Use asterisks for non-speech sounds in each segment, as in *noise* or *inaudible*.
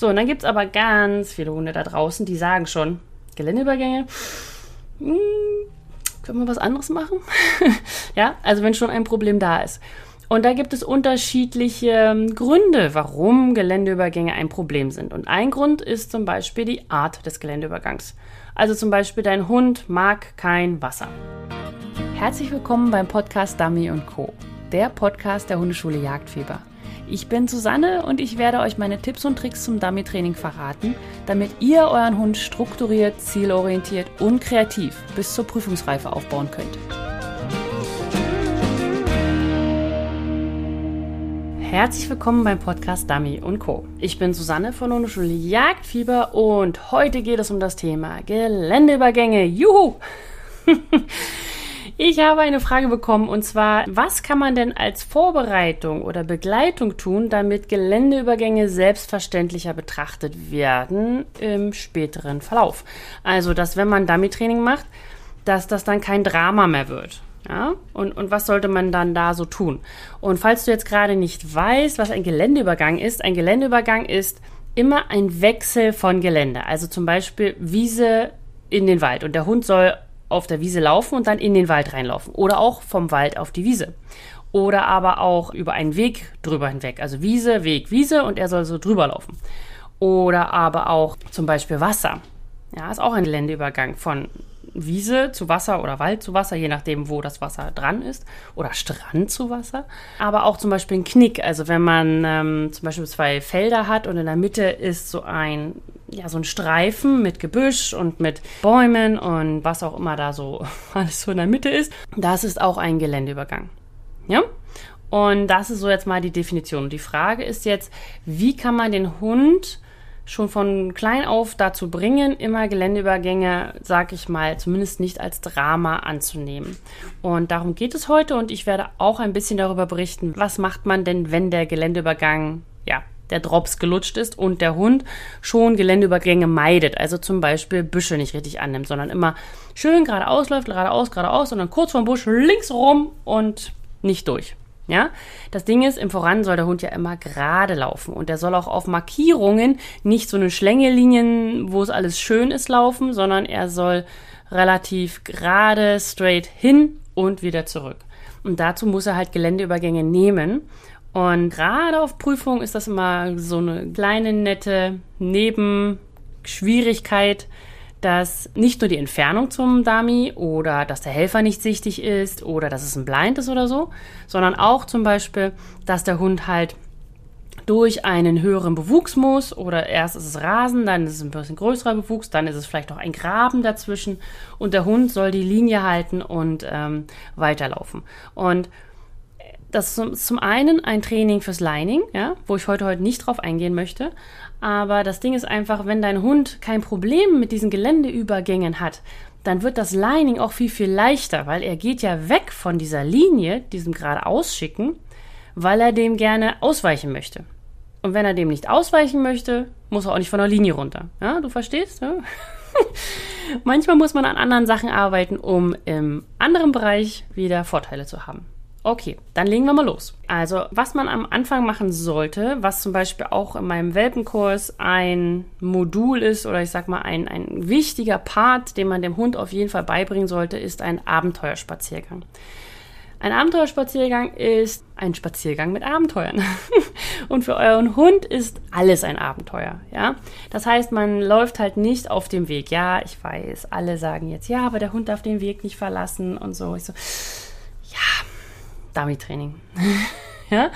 So, und dann gibt es aber ganz viele Hunde da draußen, die sagen schon, Geländeübergänge, hm, können wir was anderes machen? *laughs* ja, also wenn schon ein Problem da ist. Und da gibt es unterschiedliche ähm, Gründe, warum Geländeübergänge ein Problem sind. Und ein Grund ist zum Beispiel die Art des Geländeübergangs. Also zum Beispiel dein Hund mag kein Wasser. Herzlich willkommen beim Podcast Dummy Co., der Podcast der Hundeschule Jagdfieber. Ich bin Susanne und ich werde euch meine Tipps und Tricks zum Dummy-Training verraten, damit ihr euren Hund strukturiert, zielorientiert und kreativ bis zur Prüfungsreife aufbauen könnt. Herzlich willkommen beim Podcast Dummy und Co. Ich bin Susanne von Hundeschule Jagdfieber und heute geht es um das Thema Geländeübergänge. Juhu! *laughs* Ich habe eine Frage bekommen und zwar, was kann man denn als Vorbereitung oder Begleitung tun, damit Geländeübergänge selbstverständlicher betrachtet werden im späteren Verlauf? Also, dass wenn man Dummy-Training macht, dass das dann kein Drama mehr wird. Ja? Und, und was sollte man dann da so tun? Und falls du jetzt gerade nicht weißt, was ein Geländeübergang ist, ein Geländeübergang ist immer ein Wechsel von Gelände. Also zum Beispiel Wiese in den Wald und der Hund soll auf der Wiese laufen und dann in den Wald reinlaufen. Oder auch vom Wald auf die Wiese. Oder aber auch über einen Weg drüber hinweg. Also Wiese, Weg, Wiese und er soll so drüber laufen. Oder aber auch zum Beispiel Wasser. Ja, ist auch ein Geländeübergang von Wiese zu Wasser oder Wald zu Wasser, je nachdem, wo das Wasser dran ist. Oder Strand zu Wasser. Aber auch zum Beispiel ein Knick. Also wenn man ähm, zum Beispiel zwei Felder hat und in der Mitte ist so ein, ja, so ein Streifen mit Gebüsch und mit Bäumen und was auch immer da so *laughs* alles so in der Mitte ist. Das ist auch ein Geländeübergang. Ja? Und das ist so jetzt mal die Definition. Die Frage ist jetzt, wie kann man den Hund schon von klein auf dazu bringen, immer Geländeübergänge, sag ich mal, zumindest nicht als Drama anzunehmen. Und darum geht es heute und ich werde auch ein bisschen darüber berichten, was macht man denn, wenn der Geländeübergang, ja, der Drops gelutscht ist und der Hund schon Geländeübergänge meidet. Also zum Beispiel Büsche nicht richtig annimmt, sondern immer schön geradeaus läuft, geradeaus, geradeaus und dann kurz vom Busch links rum und nicht durch. Ja, das Ding ist, im Voran soll der Hund ja immer gerade laufen und der soll auch auf Markierungen nicht so eine Schlängelinien, wo es alles schön ist, laufen, sondern er soll relativ gerade, straight hin und wieder zurück. Und dazu muss er halt Geländeübergänge nehmen. Und gerade auf Prüfung ist das immer so eine kleine, nette Nebenschwierigkeit, dass nicht nur die Entfernung zum Dummy oder dass der Helfer nicht sichtig ist oder dass es ein Blind ist oder so, sondern auch zum Beispiel, dass der Hund halt durch einen höheren Bewuchs muss oder erst ist es Rasen, dann ist es ein bisschen größerer Bewuchs, dann ist es vielleicht auch ein Graben dazwischen und der Hund soll die Linie halten und ähm, weiterlaufen. Und das ist zum einen ein Training fürs Lining, ja, wo ich heute heute nicht drauf eingehen möchte. Aber das Ding ist einfach, wenn dein Hund kein Problem mit diesen Geländeübergängen hat, dann wird das Lining auch viel, viel leichter, weil er geht ja weg von dieser Linie, diesem geradeaus schicken, weil er dem gerne ausweichen möchte. Und wenn er dem nicht ausweichen möchte, muss er auch nicht von der Linie runter. Ja, du verstehst? Ja? *laughs* Manchmal muss man an anderen Sachen arbeiten, um im anderen Bereich wieder Vorteile zu haben. Okay, dann legen wir mal los. Also, was man am Anfang machen sollte, was zum Beispiel auch in meinem Welpenkurs ein Modul ist oder ich sag mal ein, ein wichtiger Part, den man dem Hund auf jeden Fall beibringen sollte, ist ein Abenteuerspaziergang. Ein Abenteuerspaziergang ist ein Spaziergang mit Abenteuern. *laughs* Und für euren Hund ist alles ein Abenteuer, ja? Das heißt, man läuft halt nicht auf dem Weg. Ja, ich weiß, alle sagen jetzt, ja, aber der Hund darf den Weg nicht verlassen und so. Ich so, ja, Dummy-Training. *laughs* ja?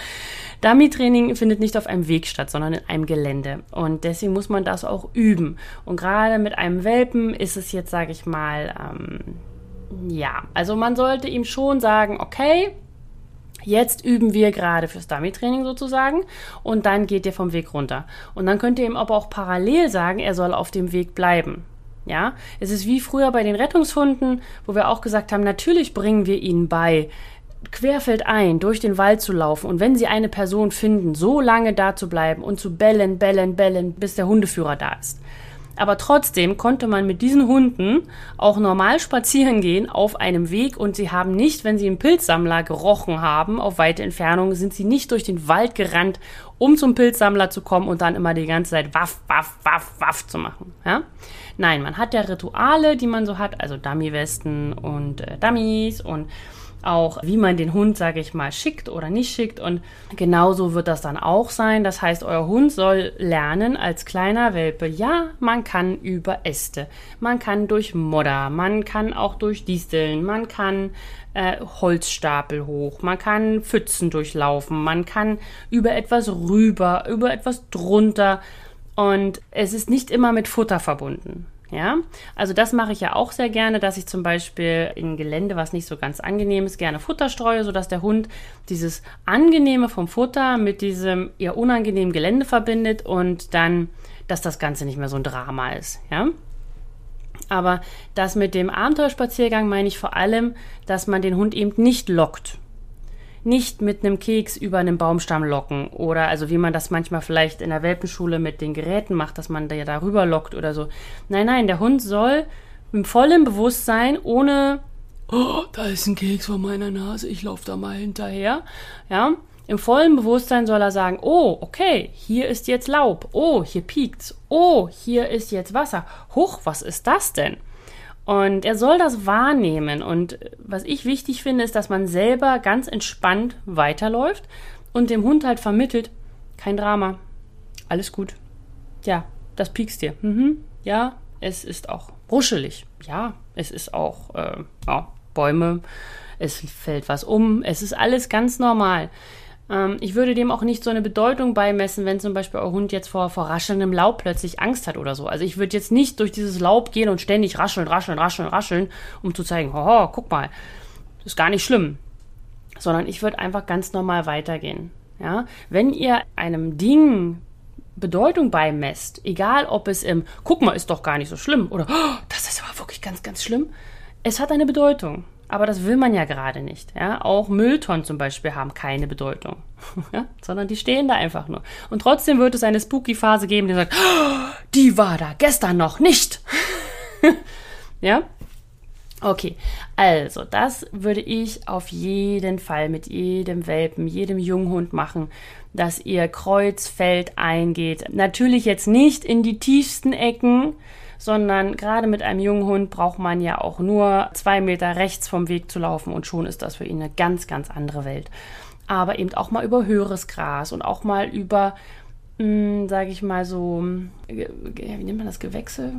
Dummy-Training findet nicht auf einem Weg statt, sondern in einem Gelände. Und deswegen muss man das auch üben. Und gerade mit einem Welpen ist es jetzt, sage ich mal, ähm, ja, also man sollte ihm schon sagen, okay, Jetzt üben wir gerade fürs Dummy-Training sozusagen und dann geht ihr vom Weg runter. Und dann könnt ihr ihm aber auch parallel sagen, er soll auf dem Weg bleiben. Ja, es ist wie früher bei den Rettungshunden, wo wir auch gesagt haben, natürlich bringen wir ihnen bei, querfeldein durch den Wald zu laufen und wenn sie eine Person finden, so lange da zu bleiben und zu bellen, bellen, bellen, bis der Hundeführer da ist. Aber trotzdem konnte man mit diesen Hunden auch normal spazieren gehen auf einem Weg und sie haben nicht, wenn sie einen Pilzsammler gerochen haben, auf weite Entfernung, sind sie nicht durch den Wald gerannt, um zum Pilzsammler zu kommen und dann immer die ganze Zeit waff, waff, waff, waff zu machen. Ja? Nein, man hat ja Rituale, die man so hat, also Dummy-Westen und äh, Dummies und auch, wie man den Hund, sage ich mal, schickt oder nicht schickt. Und genauso wird das dann auch sein. Das heißt, euer Hund soll lernen als kleiner Welpe, ja, man kann über Äste, man kann durch Modder, man kann auch durch Disteln, man kann äh, Holzstapel hoch, man kann Pfützen durchlaufen, man kann über etwas rüber, über etwas drunter. Und es ist nicht immer mit Futter verbunden. Ja, also das mache ich ja auch sehr gerne, dass ich zum Beispiel in Gelände, was nicht so ganz angenehm ist, gerne Futter streue, sodass der Hund dieses Angenehme vom Futter mit diesem eher unangenehmen Gelände verbindet und dann, dass das Ganze nicht mehr so ein Drama ist. Ja, aber das mit dem Abenteuerspaziergang meine ich vor allem, dass man den Hund eben nicht lockt nicht mit einem Keks über einen Baumstamm locken oder also wie man das manchmal vielleicht in der Welpenschule mit den Geräten macht, dass man da darüber lockt oder so. Nein, nein, der Hund soll im vollen Bewusstsein, ohne oh, da ist ein Keks vor meiner Nase, ich laufe da mal hinterher, ja, im vollen Bewusstsein soll er sagen, oh, okay, hier ist jetzt Laub, oh, hier piekt's, oh, hier ist jetzt Wasser. Huch, was ist das denn? Und er soll das wahrnehmen. Und was ich wichtig finde, ist, dass man selber ganz entspannt weiterläuft und dem Hund halt vermittelt, kein Drama, alles gut. Ja, das piekst dir. Mhm. Ja, es ist auch bruschelig. Ja, es ist auch äh, ja, Bäume, es fällt was um, es ist alles ganz normal. Ähm, ich würde dem auch nicht so eine Bedeutung beimessen, wenn zum Beispiel euer Hund jetzt vor, vor raschelndem Laub plötzlich Angst hat oder so. Also ich würde jetzt nicht durch dieses Laub gehen und ständig rascheln, rascheln, rascheln, rascheln, um zu zeigen, hoho, guck mal, ist gar nicht schlimm. Sondern ich würde einfach ganz normal weitergehen. Ja? Wenn ihr einem Ding Bedeutung beimesst, egal ob es im Guck mal, ist doch gar nicht so schlimm oder oh, das ist aber wirklich ganz, ganz schlimm, es hat eine Bedeutung. Aber das will man ja gerade nicht. Ja? Auch Mülltonnen zum Beispiel haben keine Bedeutung, *laughs* ja? sondern die stehen da einfach nur. Und trotzdem wird es eine Spooky-Phase geben, die sagt, oh, die war da gestern noch nicht. *laughs* ja? Okay, also das würde ich auf jeden Fall mit jedem Welpen, jedem Junghund machen, dass ihr Kreuzfeld eingeht. Natürlich jetzt nicht in die tiefsten Ecken, sondern gerade mit einem jungen Hund braucht man ja auch nur zwei Meter rechts vom Weg zu laufen und schon ist das für ihn eine ganz, ganz andere Welt. Aber eben auch mal über höheres Gras und auch mal über hm, sage ich mal so, äh, wie nennt man das, Gewächse?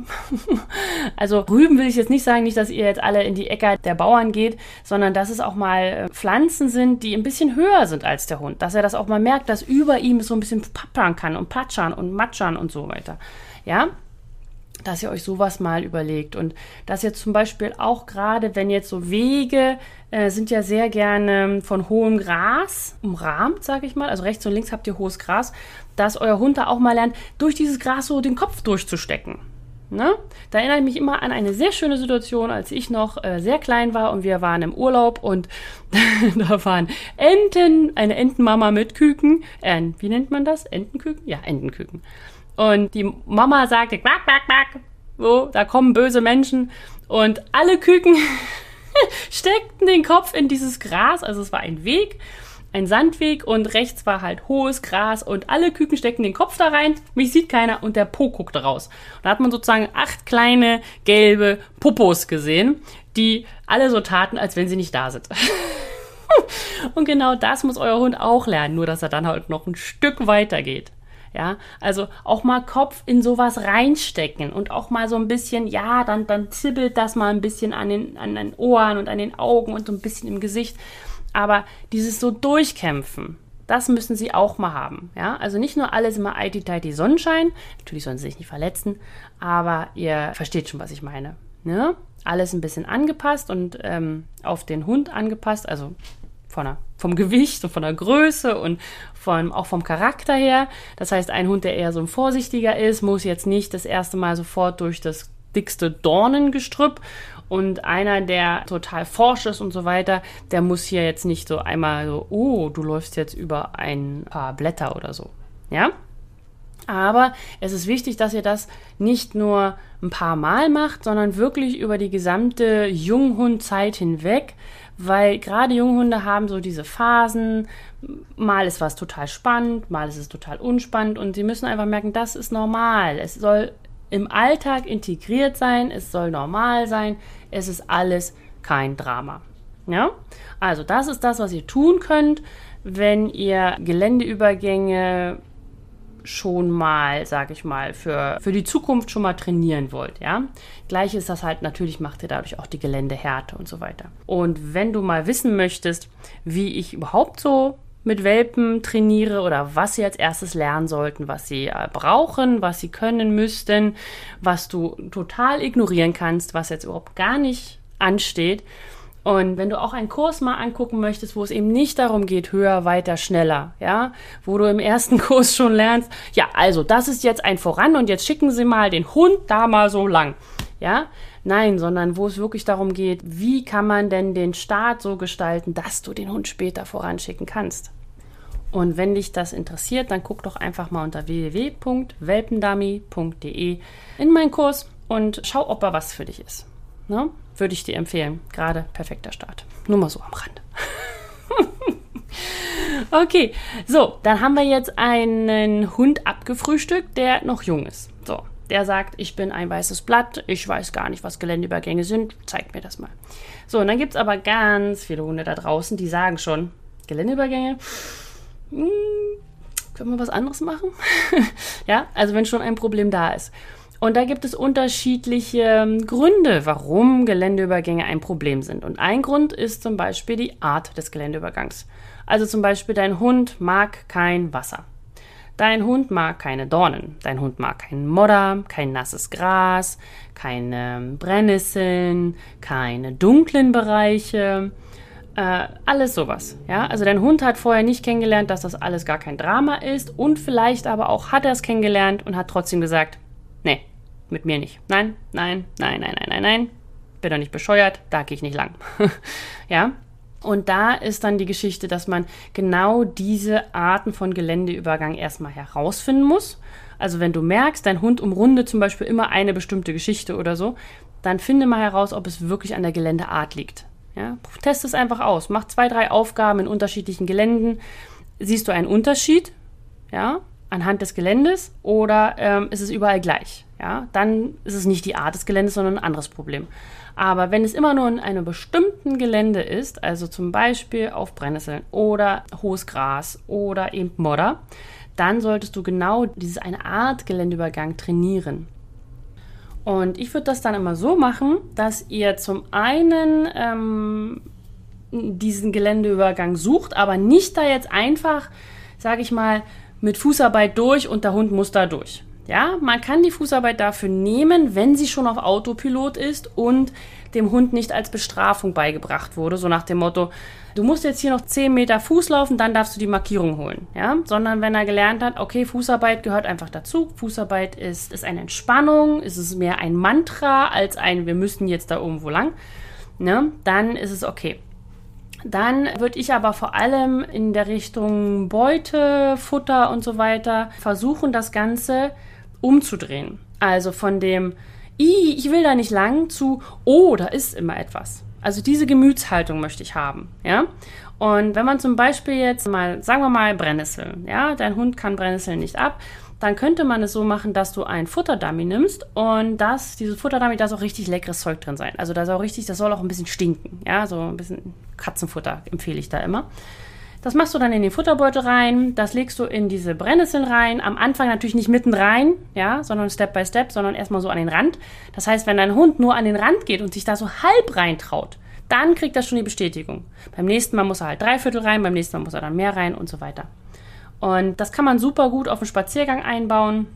*laughs* also Rüben will ich jetzt nicht sagen, nicht, dass ihr jetzt alle in die Äcker der Bauern geht, sondern dass es auch mal äh, Pflanzen sind, die ein bisschen höher sind als der Hund. Dass er das auch mal merkt, dass über ihm so ein bisschen pappern kann und patschern und matschern und so weiter. Ja, dass ihr euch sowas mal überlegt und dass ihr zum Beispiel auch gerade, wenn jetzt so Wege äh, sind ja sehr gerne von hohem Gras umrahmt, sage ich mal, also rechts und links habt ihr hohes Gras, dass euer Hund da auch mal lernt, durch dieses Gras so den Kopf durchzustecken. Ne? Da erinnere ich mich immer an eine sehr schöne Situation, als ich noch äh, sehr klein war und wir waren im Urlaub und *laughs* da waren Enten, eine Entenmama mit Küken. Äh, wie nennt man das? Entenküken? Ja, Entenküken. Und die Mama sagte, quack, quack, quack. So, da kommen böse Menschen. Und alle Küken *laughs* steckten den Kopf in dieses Gras. Also es war ein Weg, ein Sandweg und rechts war halt hohes Gras und alle Küken stecken den Kopf da rein. Mich sieht keiner und der Po guckt raus. Und da hat man sozusagen acht kleine gelbe Popos gesehen, die alle so taten, als wenn sie nicht da sind. *laughs* und genau das muss euer Hund auch lernen, nur dass er dann halt noch ein Stück weiter geht. Ja, also auch mal Kopf in sowas reinstecken und auch mal so ein bisschen, ja, dann, dann zibbelt das mal ein bisschen an den, an den Ohren und an den Augen und so ein bisschen im Gesicht. Aber dieses so durchkämpfen, das müssen sie auch mal haben. Ja, also nicht nur alles immer IT-Tighty Sonnenschein. Natürlich sollen sie sich nicht verletzen, aber ihr versteht schon, was ich meine. Ne? Alles ein bisschen angepasst und ähm, auf den Hund angepasst, also von der, vom Gewicht und von der Größe und von, auch vom Charakter her. Das heißt, ein Hund, der eher so ein vorsichtiger ist, muss jetzt nicht das erste Mal sofort durch das dickste Dornengestrüpp und einer, der total forsch ist und so weiter, der muss hier jetzt nicht so einmal so, oh, du läufst jetzt über ein paar Blätter oder so. Ja? Aber es ist wichtig, dass ihr das nicht nur ein paar Mal macht, sondern wirklich über die gesamte Junghundzeit hinweg, weil gerade Junghunde haben so diese Phasen, mal ist was total spannend, mal ist es total unspannend und sie müssen einfach merken, das ist normal. Es soll im Alltag integriert sein, es soll normal sein, es ist alles kein Drama. Ja? Also, das ist das, was ihr tun könnt, wenn ihr Geländeübergänge schon mal, sage ich mal, für, für die Zukunft schon mal trainieren wollt, ja. Gleich ist das halt, natürlich macht ihr dadurch auch die Geländehärte und so weiter. Und wenn du mal wissen möchtest, wie ich überhaupt so mit Welpen trainiere oder was sie als erstes lernen sollten, was sie äh, brauchen, was sie können müssten, was du total ignorieren kannst, was jetzt überhaupt gar nicht ansteht, und wenn du auch einen Kurs mal angucken möchtest, wo es eben nicht darum geht, höher, weiter, schneller, ja, wo du im ersten *laughs* Kurs schon lernst, ja, also das ist jetzt ein Voran und jetzt schicken sie mal den Hund da mal so lang, ja, nein, sondern wo es wirklich darum geht, wie kann man denn den Start so gestalten, dass du den Hund später voranschicken kannst. Und wenn dich das interessiert, dann guck doch einfach mal unter www.welpendummy.de in meinen Kurs und schau, ob er was für dich ist. Ne? Würde ich dir empfehlen. Gerade perfekter Start. Nur mal so am Rand. *laughs* okay, so, dann haben wir jetzt einen Hund abgefrühstückt, der noch jung ist. So, der sagt, ich bin ein weißes Blatt, ich weiß gar nicht, was Geländeübergänge sind, zeig mir das mal. So, und dann gibt es aber ganz viele Hunde da draußen, die sagen schon, Geländeübergänge, hm, können wir was anderes machen? *laughs* ja, also wenn schon ein Problem da ist. Und da gibt es unterschiedliche ähm, Gründe, warum Geländeübergänge ein Problem sind. Und ein Grund ist zum Beispiel die Art des Geländeübergangs. Also zum Beispiel dein Hund mag kein Wasser. Dein Hund mag keine Dornen. Dein Hund mag keinen Modder, kein nasses Gras, keine Brennnesseln, keine dunklen Bereiche. Äh, alles sowas. Ja, also dein Hund hat vorher nicht kennengelernt, dass das alles gar kein Drama ist und vielleicht aber auch hat er es kennengelernt und hat trotzdem gesagt, mit mir nicht. Nein, nein, nein, nein, nein, nein, nein. Bin doch nicht bescheuert, da gehe ich nicht lang. *laughs* ja? Und da ist dann die Geschichte, dass man genau diese Arten von Geländeübergang erstmal herausfinden muss. Also wenn du merkst, dein Hund umrundet zum Beispiel immer eine bestimmte Geschichte oder so, dann finde mal heraus, ob es wirklich an der Geländeart liegt. Ja? Test es einfach aus. Mach zwei, drei Aufgaben in unterschiedlichen Geländen. Siehst du einen Unterschied? Ja, anhand des Geländes oder ähm, ist es überall gleich? Ja, dann ist es nicht die Art des Geländes, sondern ein anderes Problem. Aber wenn es immer nur in einem bestimmten Gelände ist, also zum Beispiel auf Brennnesseln oder hohes Gras oder eben Modder, dann solltest du genau diese eine Art Geländeübergang trainieren. Und ich würde das dann immer so machen, dass ihr zum einen ähm, diesen Geländeübergang sucht, aber nicht da jetzt einfach, sage ich mal, mit Fußarbeit durch und der Hund muss da durch. Ja, man kann die Fußarbeit dafür nehmen, wenn sie schon auf Autopilot ist und dem Hund nicht als Bestrafung beigebracht wurde, so nach dem Motto, du musst jetzt hier noch 10 Meter Fuß laufen, dann darfst du die Markierung holen. Ja, sondern wenn er gelernt hat, okay, Fußarbeit gehört einfach dazu. Fußarbeit ist, ist eine Entspannung, ist es mehr ein Mantra als ein, wir müssen jetzt da irgendwo lang. Ne? Dann ist es okay. Dann würde ich aber vor allem in der Richtung Beute, Futter und so weiter versuchen, das Ganze umzudrehen. Also von dem, ich will da nicht lang zu, oh, da ist immer etwas. Also diese Gemütshaltung möchte ich haben, ja. Und wenn man zum Beispiel jetzt mal, sagen wir mal Brennnesseln, ja, dein Hund kann Brennnesseln nicht ab, dann könnte man es so machen, dass du ein Futterdummy nimmst und das, dieses Futterdummy, da soll auch richtig leckeres Zeug drin sein. Also da soll richtig, das soll auch ein bisschen stinken. Ja, so ein bisschen Katzenfutter empfehle ich da immer. Das machst du dann in den Futterbeutel rein, das legst du in diese Brennnesseln rein. Am Anfang natürlich nicht mitten rein, ja, sondern Step by Step, sondern erstmal so an den Rand. Das heißt, wenn dein Hund nur an den Rand geht und sich da so halb reintraut, dann kriegt er schon die Bestätigung. Beim nächsten Mal muss er halt drei Viertel rein, beim nächsten Mal muss er dann mehr rein und so weiter. Und das kann man super gut auf einen Spaziergang einbauen.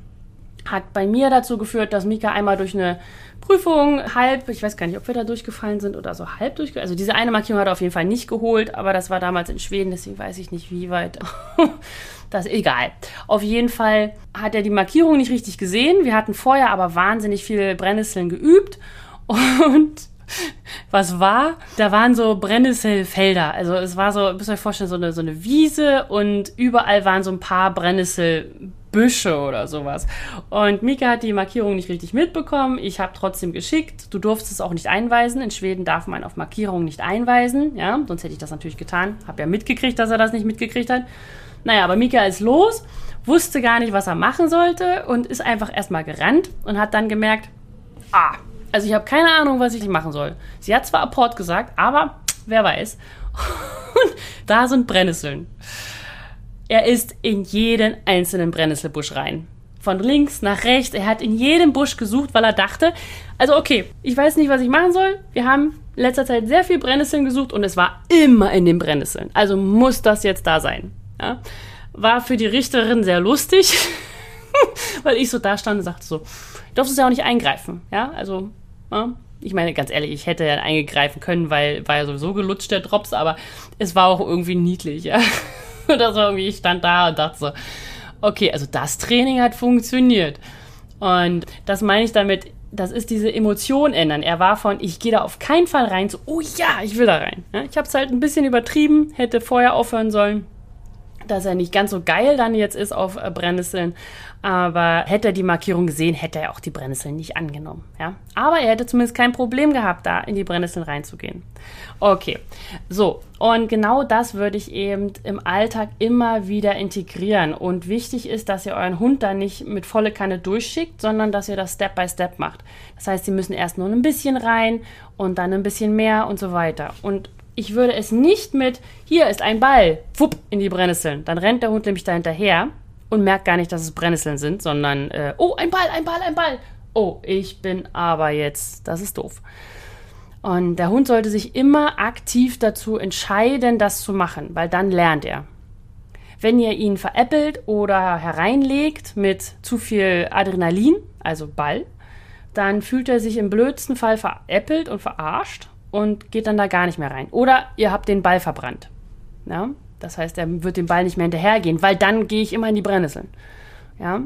Hat bei mir dazu geführt, dass Mika einmal durch eine Prüfung halb, ich weiß gar nicht, ob wir da durchgefallen sind oder so halb durchgefallen. Also diese eine Markierung hat er auf jeden Fall nicht geholt, aber das war damals in Schweden, deswegen weiß ich nicht, wie weit. *laughs* das ist egal. Auf jeden Fall hat er die Markierung nicht richtig gesehen. Wir hatten vorher aber wahnsinnig viel Brennnesseln geübt *laughs* und *laughs* was war, da waren so Brennnesselfelder. Also es war so, müsst ihr euch vorstellen, so eine, so eine Wiese und überall waren so ein paar Brennnessel Büsche oder sowas. Und Mika hat die Markierung nicht richtig mitbekommen. Ich habe trotzdem geschickt. Du durfst es auch nicht einweisen. In Schweden darf man auf Markierungen nicht einweisen. Ja, sonst hätte ich das natürlich getan. Habe ja mitgekriegt, dass er das nicht mitgekriegt hat. Naja, aber Mika ist los, wusste gar nicht, was er machen sollte und ist einfach erstmal gerannt und hat dann gemerkt, ah, also ich habe keine Ahnung, was ich machen soll. Sie hat zwar Apport gesagt, aber wer weiß. *laughs* Und da sind Brennnesseln. Er ist in jeden einzelnen Brennnesselbusch rein. Von links nach rechts. Er hat in jedem Busch gesucht, weil er dachte, also okay, ich weiß nicht, was ich machen soll. Wir haben in letzter Zeit sehr viel Brennnesseln gesucht und es war immer in den Brennnesseln. Also muss das jetzt da sein. Ja? War für die Richterin sehr lustig, *laughs* weil ich so da stand und sagte so, ich durfte es ja auch nicht eingreifen. Ja, also, ja? ich meine, ganz ehrlich, ich hätte ja eingreifen können, weil war ja sowieso gelutscht der Drops, aber es war auch irgendwie niedlich, ja. *laughs* das war irgendwie, ich stand da und dachte so, okay, also das Training hat funktioniert. Und das meine ich damit, das ist diese Emotion ändern. Er war von, ich gehe da auf keinen Fall rein, zu, oh ja, ich will da rein. Ja, ich habe es halt ein bisschen übertrieben, hätte vorher aufhören sollen dass er nicht ganz so geil dann jetzt ist auf äh, Brennnesseln. Aber hätte er die Markierung gesehen, hätte er auch die Brennnesseln nicht angenommen. Ja? Aber er hätte zumindest kein Problem gehabt, da in die Brennnesseln reinzugehen. Okay, so. Und genau das würde ich eben im Alltag immer wieder integrieren. Und wichtig ist, dass ihr euren Hund da nicht mit volle Kanne durchschickt, sondern dass ihr das Step by Step macht. Das heißt, sie müssen erst nur ein bisschen rein und dann ein bisschen mehr und so weiter. Und ich würde es nicht mit, hier ist ein Ball, wupp, in die Brennnesseln. Dann rennt der Hund nämlich da hinterher und merkt gar nicht, dass es Brennnesseln sind, sondern, äh, oh, ein Ball, ein Ball, ein Ball. Oh, ich bin aber jetzt, das ist doof. Und der Hund sollte sich immer aktiv dazu entscheiden, das zu machen, weil dann lernt er. Wenn ihr ihn veräppelt oder hereinlegt mit zu viel Adrenalin, also Ball, dann fühlt er sich im blödsten Fall veräppelt und verarscht und geht dann da gar nicht mehr rein. Oder ihr habt den Ball verbrannt. Ja? Das heißt, er wird dem Ball nicht mehr hinterhergehen, weil dann gehe ich immer in die Brennnesseln. Ja?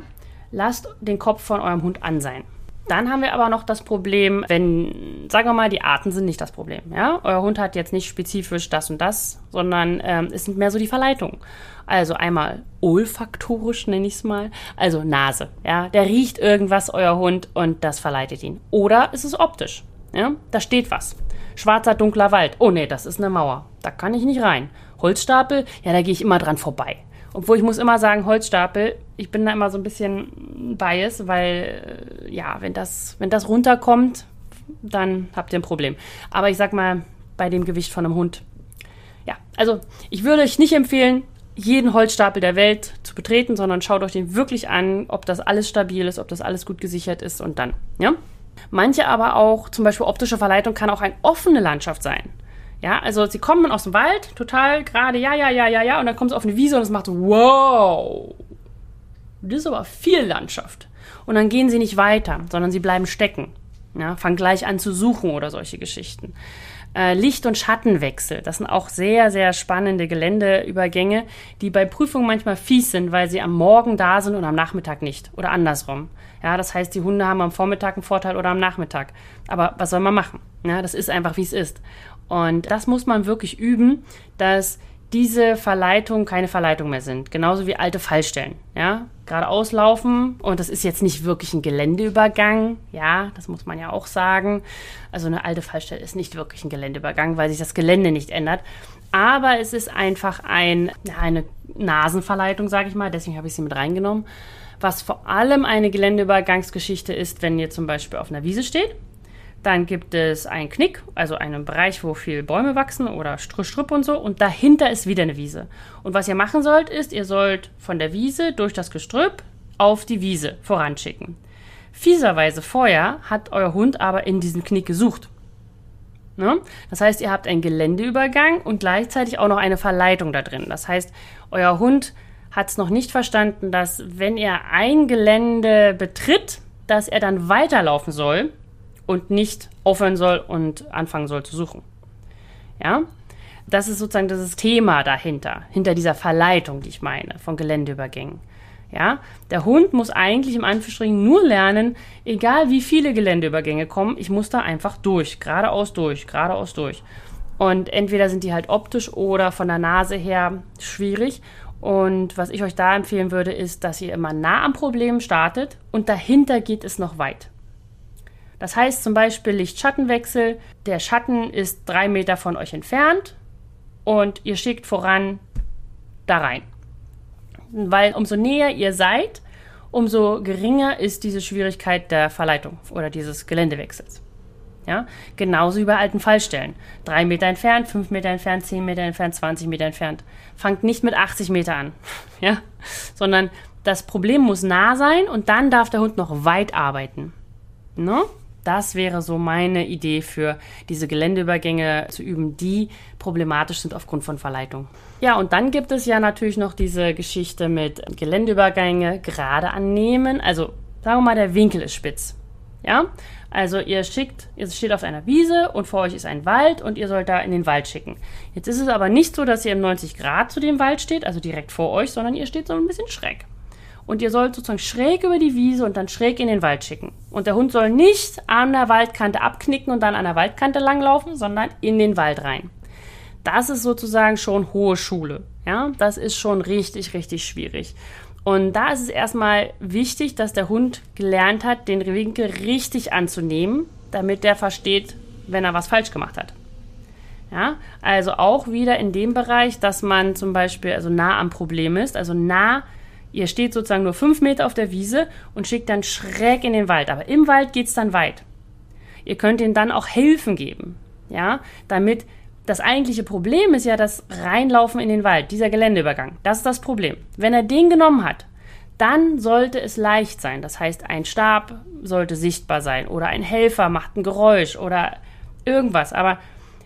Lasst den Kopf von eurem Hund an sein. Dann haben wir aber noch das Problem, wenn, sagen wir mal, die Arten sind nicht das Problem. Ja? Euer Hund hat jetzt nicht spezifisch das und das, sondern ähm, es sind mehr so die Verleitungen. Also einmal olfaktorisch nenne ich es mal, also Nase. Ja? Der riecht irgendwas, euer Hund, und das verleitet ihn. Oder ist es optisch. Ja? Da steht was. Schwarzer, dunkler Wald. Oh nee, das ist eine Mauer. Da kann ich nicht rein. Holzstapel, ja, da gehe ich immer dran vorbei. Obwohl ich muss immer sagen, Holzstapel, ich bin da immer so ein bisschen bias, weil, äh, ja, wenn das, wenn das runterkommt, dann habt ihr ein Problem. Aber ich sag mal, bei dem Gewicht von einem Hund, ja, also ich würde euch nicht empfehlen, jeden Holzstapel der Welt zu betreten, sondern schaut euch den wirklich an, ob das alles stabil ist, ob das alles gut gesichert ist und dann, ja. Manche aber auch, zum Beispiel optische Verleitung kann auch eine offene Landschaft sein. Ja, also sie kommen aus dem Wald, total gerade, ja, ja, ja, ja, ja, und dann kommt es auf eine Wiese und es macht so, wow, das ist aber viel Landschaft. Und dann gehen sie nicht weiter, sondern sie bleiben stecken. Ja, fangen gleich an zu suchen oder solche Geschichten. Äh, Licht- und Schattenwechsel, das sind auch sehr, sehr spannende Geländeübergänge, die bei Prüfungen manchmal fies sind, weil sie am Morgen da sind und am Nachmittag nicht oder andersrum. Ja, das heißt, die Hunde haben am Vormittag einen Vorteil oder am Nachmittag. Aber was soll man machen? Ja, das ist einfach, wie es ist. Und das muss man wirklich üben, dass diese Verleitungen keine Verleitung mehr sind. Genauso wie alte Fallstellen. Ja, geradeaus laufen und das ist jetzt nicht wirklich ein Geländeübergang. Ja, das muss man ja auch sagen. Also eine alte Fallstelle ist nicht wirklich ein Geländeübergang, weil sich das Gelände nicht ändert. Aber es ist einfach ein, eine Nasenverleitung, sage ich mal. Deswegen habe ich sie mit reingenommen was vor allem eine Geländeübergangsgeschichte ist, wenn ihr zum Beispiel auf einer Wiese steht. Dann gibt es einen Knick, also einen Bereich, wo viel Bäume wachsen oder Strüpp und so. Und dahinter ist wieder eine Wiese. Und was ihr machen sollt, ist, ihr sollt von der Wiese durch das Gestrüpp auf die Wiese voranschicken. Fieserweise vorher hat euer Hund aber in diesen Knick gesucht. Ne? Das heißt, ihr habt einen Geländeübergang und gleichzeitig auch noch eine Verleitung da drin. Das heißt, euer Hund hat es noch nicht verstanden, dass wenn er ein Gelände betritt, dass er dann weiterlaufen soll und nicht aufhören soll und anfangen soll zu suchen. Ja, das ist sozusagen das Thema dahinter, hinter dieser Verleitung, die ich meine, von Geländeübergängen. Ja, der Hund muss eigentlich im Anführungsstrichen nur lernen, egal wie viele Geländeübergänge kommen, ich muss da einfach durch, geradeaus durch, geradeaus durch. Und entweder sind die halt optisch oder von der Nase her schwierig Und was ich euch da empfehlen würde, ist, dass ihr immer nah am Problem startet und dahinter geht es noch weit. Das heißt zum Beispiel Licht-Schattenwechsel. Der Schatten ist drei Meter von euch entfernt und ihr schickt voran da rein. Weil umso näher ihr seid, umso geringer ist diese Schwierigkeit der Verleitung oder dieses Geländewechsels. Ja, genauso wie bei alten Fallstellen. Drei Meter entfernt, fünf Meter entfernt, zehn Meter entfernt, 20 Meter entfernt. Fangt nicht mit 80 Meter an, *laughs* ja, sondern das Problem muss nah sein und dann darf der Hund noch weit arbeiten. Ne? Das wäre so meine Idee für diese Geländeübergänge zu üben, die problematisch sind aufgrund von Verleitung. Ja, und dann gibt es ja natürlich noch diese Geschichte mit Geländeübergänge gerade annehmen. Also sagen wir mal, der Winkel ist spitz. Ja, also ihr schickt, ihr steht auf einer Wiese und vor euch ist ein Wald und ihr sollt da in den Wald schicken. Jetzt ist es aber nicht so, dass ihr im 90 Grad zu dem Wald steht, also direkt vor euch, sondern ihr steht so ein bisschen schräg. Und ihr sollt sozusagen schräg über die Wiese und dann schräg in den Wald schicken. Und der Hund soll nicht an der Waldkante abknicken und dann an der Waldkante langlaufen, sondern in den Wald rein. Das ist sozusagen schon hohe Schule. Ja, das ist schon richtig, richtig schwierig. Und da ist es erstmal wichtig, dass der Hund gelernt hat, den Winkel richtig anzunehmen, damit der versteht, wenn er was falsch gemacht hat. Ja, also auch wieder in dem Bereich, dass man zum Beispiel also nah am Problem ist, also nah, ihr steht sozusagen nur fünf Meter auf der Wiese und schickt dann schräg in den Wald. Aber im Wald geht es dann weit. Ihr könnt ihnen dann auch Hilfen geben, ja, damit das eigentliche Problem ist ja das Reinlaufen in den Wald, dieser Geländeübergang. Das ist das Problem. Wenn er den genommen hat, dann sollte es leicht sein. Das heißt, ein Stab sollte sichtbar sein oder ein Helfer macht ein Geräusch oder irgendwas. Aber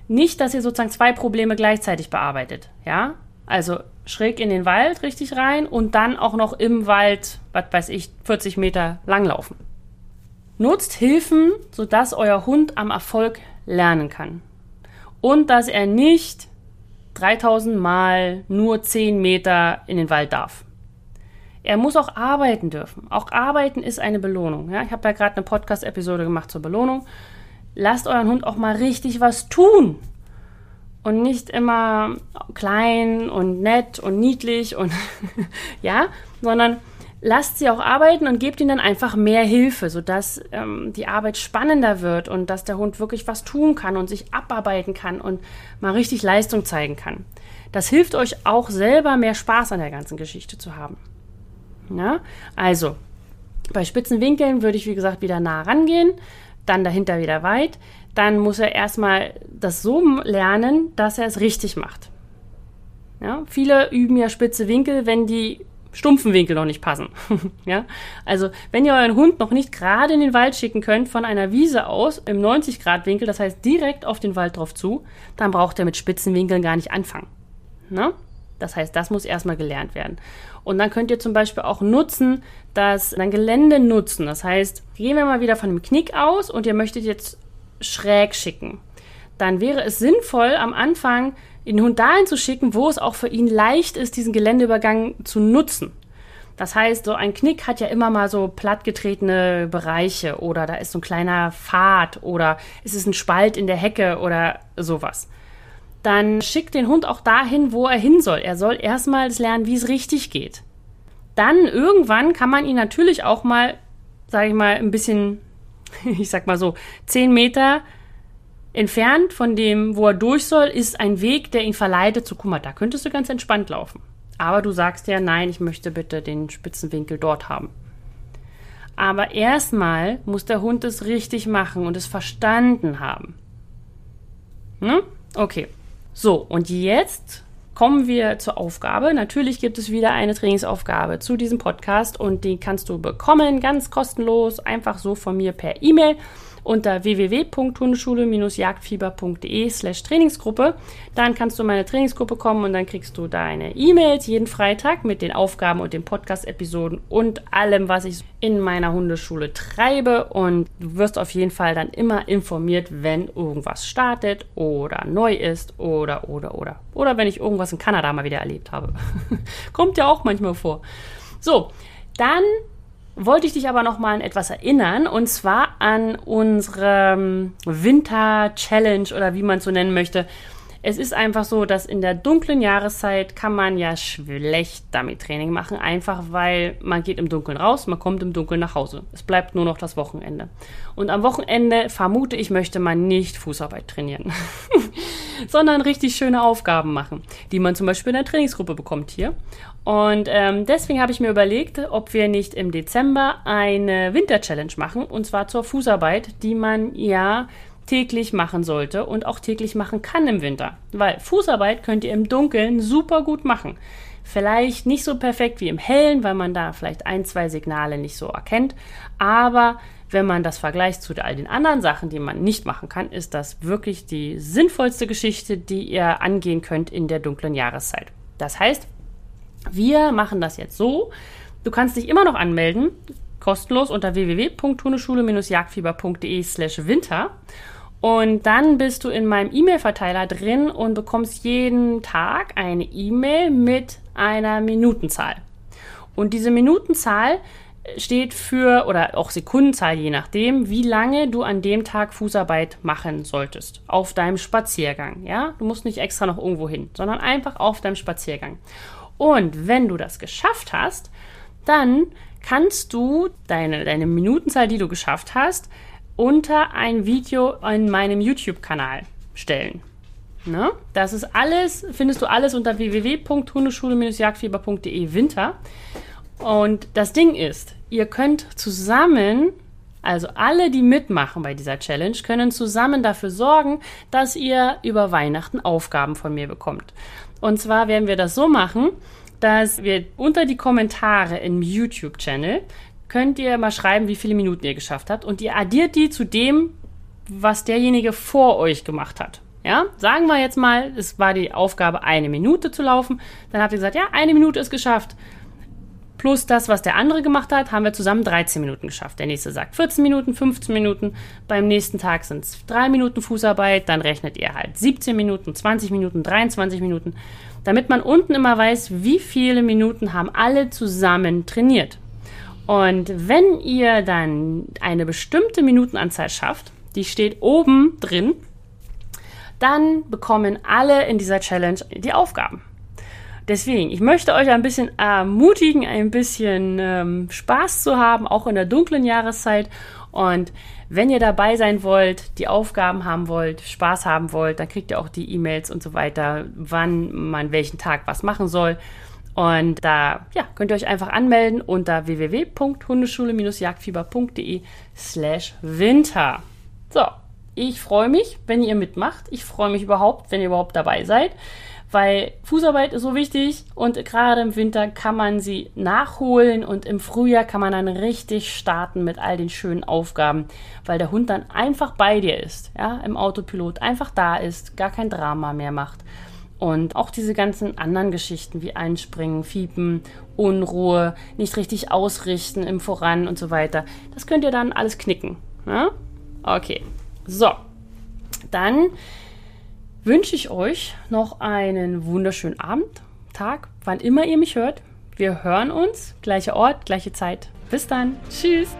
nicht, dass ihr sozusagen zwei Probleme gleichzeitig bearbeitet. Ja? Also schräg in den Wald richtig rein und dann auch noch im Wald, was weiß ich, 40 Meter langlaufen. Nutzt Hilfen, sodass euer Hund am Erfolg lernen kann und dass er nicht 3000 Mal nur 10 Meter in den Wald darf. Er muss auch arbeiten dürfen. Auch arbeiten ist eine Belohnung. Ja? Ich habe da gerade eine Podcast-Episode gemacht zur Belohnung. Lasst euren Hund auch mal richtig was tun. Und nicht immer klein und nett und niedlich und *laughs* ja, sondern lasst sie auch arbeiten und gebt ihnen dann einfach mehr Hilfe, sodass ähm, die Arbeit spannender wird und dass der Hund wirklich was tun kann und sich abarbeiten kann und mal richtig Leistung zeigen kann. Das hilft euch auch selber mehr Spaß an der ganzen Geschichte zu haben. Ja? Also, bei spitzen Winkeln würde ich, wie gesagt, wieder nah rangehen, dann dahinter wieder weit. Dann muss er erstmal das so lernen, dass er es richtig macht. Ja? Viele üben ja spitze Winkel, wenn die stumpfen Winkel noch nicht passen. *laughs* ja? Also, wenn ihr euren Hund noch nicht gerade in den Wald schicken könnt von einer Wiese aus im 90 Grad Winkel, das heißt direkt auf den Wald drauf zu, dann braucht er mit spitzen Winkeln gar nicht anfangen. Na? Das heißt, das muss erstmal gelernt werden. Und dann könnt ihr zum Beispiel auch nutzen, das dann Gelände nutzen. Das heißt, gehen wir mal wieder von einem Knick aus und ihr möchtet jetzt schräg schicken. Dann wäre es sinnvoll, am Anfang den Hund dahin zu schicken, wo es auch für ihn leicht ist, diesen Geländeübergang zu nutzen. Das heißt, so ein Knick hat ja immer mal so plattgetretene Bereiche oder da ist so ein kleiner Pfad oder es ist ein Spalt in der Hecke oder sowas. Dann schickt den Hund auch dahin, wo er hin soll. Er soll erstmal lernen, wie es richtig geht. Dann irgendwann kann man ihn natürlich auch mal, sage ich mal, ein bisschen, *laughs* ich sag mal so, zehn Meter Entfernt von dem, wo er durch soll, ist ein Weg, der ihn verleitet zu, guck mal, da könntest du ganz entspannt laufen. Aber du sagst ja, nein, ich möchte bitte den Spitzenwinkel dort haben. Aber erstmal muss der Hund es richtig machen und es verstanden haben. Ne? Okay. So, und jetzt kommen wir zur Aufgabe. Natürlich gibt es wieder eine Trainingsaufgabe zu diesem Podcast und die kannst du bekommen, ganz kostenlos, einfach so von mir per E-Mail unter www.hundeschule-jagdfieber.de slash Trainingsgruppe. Dann kannst du in meine Trainingsgruppe kommen und dann kriegst du deine E-Mails jeden Freitag mit den Aufgaben und den Podcast-Episoden und allem, was ich in meiner Hundeschule treibe. Und du wirst auf jeden Fall dann immer informiert, wenn irgendwas startet oder neu ist oder, oder, oder. Oder wenn ich irgendwas in Kanada mal wieder erlebt habe. *laughs* Kommt ja auch manchmal vor. So, dann wollte ich dich aber noch mal an etwas erinnern und zwar an unsere Winter Challenge oder wie man es so nennen möchte. es ist einfach so, dass in der dunklen Jahreszeit kann man ja schlecht damit Training machen, einfach weil man geht im Dunkeln raus, man kommt im Dunkeln nach Hause. Es bleibt nur noch das Wochenende. Und am Wochenende vermute ich, möchte man nicht Fußarbeit trainieren, *laughs* sondern richtig schöne Aufgaben machen, die man zum Beispiel in der Trainingsgruppe bekommt hier. Und ähm, deswegen habe ich mir überlegt, ob wir nicht im Dezember eine Winter-Challenge machen, und zwar zur Fußarbeit, die man ja täglich machen sollte und auch täglich machen kann im Winter. Weil Fußarbeit könnt ihr im Dunkeln super gut machen. Vielleicht nicht so perfekt wie im Hellen, weil man da vielleicht ein, zwei Signale nicht so erkennt. Aber wenn man das vergleicht zu all den anderen Sachen, die man nicht machen kann, ist das wirklich die sinnvollste Geschichte, die ihr angehen könnt in der dunklen Jahreszeit. Das heißt, wir machen das jetzt so. Du kannst dich immer noch anmelden, kostenlos unter www.hundeschule-jagdfieber.de slash winter. Und dann bist du in meinem E-Mail-Verteiler drin und bekommst jeden Tag eine E-Mail mit einer Minutenzahl. Und diese Minutenzahl steht für, oder auch Sekundenzahl, je nachdem, wie lange du an dem Tag Fußarbeit machen solltest. Auf deinem Spaziergang. Ja, du musst nicht extra noch irgendwo hin, sondern einfach auf deinem Spaziergang. Und wenn du das geschafft hast, dann kannst du deine, deine Minutenzahl, die du geschafft hast, unter ein Video in meinem YouTube-Kanal stellen. Ne? Das ist alles, findest du alles unter www.hundeschule-jagdfieber.de Winter. Und das Ding ist, ihr könnt zusammen, also alle, die mitmachen bei dieser Challenge, können zusammen dafür sorgen, dass ihr über Weihnachten Aufgaben von mir bekommt. Und zwar werden wir das so machen, dass wir unter die Kommentare im YouTube-Channel könnt ihr mal schreiben, wie viele Minuten ihr geschafft habt und ihr addiert die zu dem, was derjenige vor euch gemacht hat. Ja, sagen wir jetzt mal, es war die Aufgabe, eine Minute zu laufen. Dann habt ihr gesagt, ja, eine Minute ist geschafft. Plus das, was der andere gemacht hat, haben wir zusammen 13 Minuten geschafft. Der nächste sagt 14 Minuten, 15 Minuten. Beim nächsten Tag sind es 3 Minuten Fußarbeit. Dann rechnet ihr halt 17 Minuten, 20 Minuten, 23 Minuten. Damit man unten immer weiß, wie viele Minuten haben alle zusammen trainiert. Und wenn ihr dann eine bestimmte Minutenanzahl schafft, die steht oben drin, dann bekommen alle in dieser Challenge die Aufgaben. Deswegen, ich möchte euch ein bisschen ermutigen, ein bisschen ähm, Spaß zu haben, auch in der dunklen Jahreszeit. Und wenn ihr dabei sein wollt, die Aufgaben haben wollt, Spaß haben wollt, dann kriegt ihr auch die E-Mails und so weiter, wann man welchen Tag was machen soll. Und da ja, könnt ihr euch einfach anmelden unter www.hundeschule-jagdfieber.de slash winter. So, ich freue mich, wenn ihr mitmacht. Ich freue mich überhaupt, wenn ihr überhaupt dabei seid, weil Fußarbeit ist so wichtig und gerade im Winter kann man sie nachholen und im Frühjahr kann man dann richtig starten mit all den schönen Aufgaben, weil der Hund dann einfach bei dir ist, ja, im Autopilot einfach da ist, gar kein Drama mehr macht. Und auch diese ganzen anderen Geschichten wie Einspringen, Fiepen, Unruhe, nicht richtig ausrichten im Voran und so weiter, das könnt ihr dann alles knicken. Ja? Okay, so. Dann wünsche ich euch noch einen wunderschönen Abend, Tag, wann immer ihr mich hört. Wir hören uns, gleicher Ort, gleiche Zeit. Bis dann. Tschüss.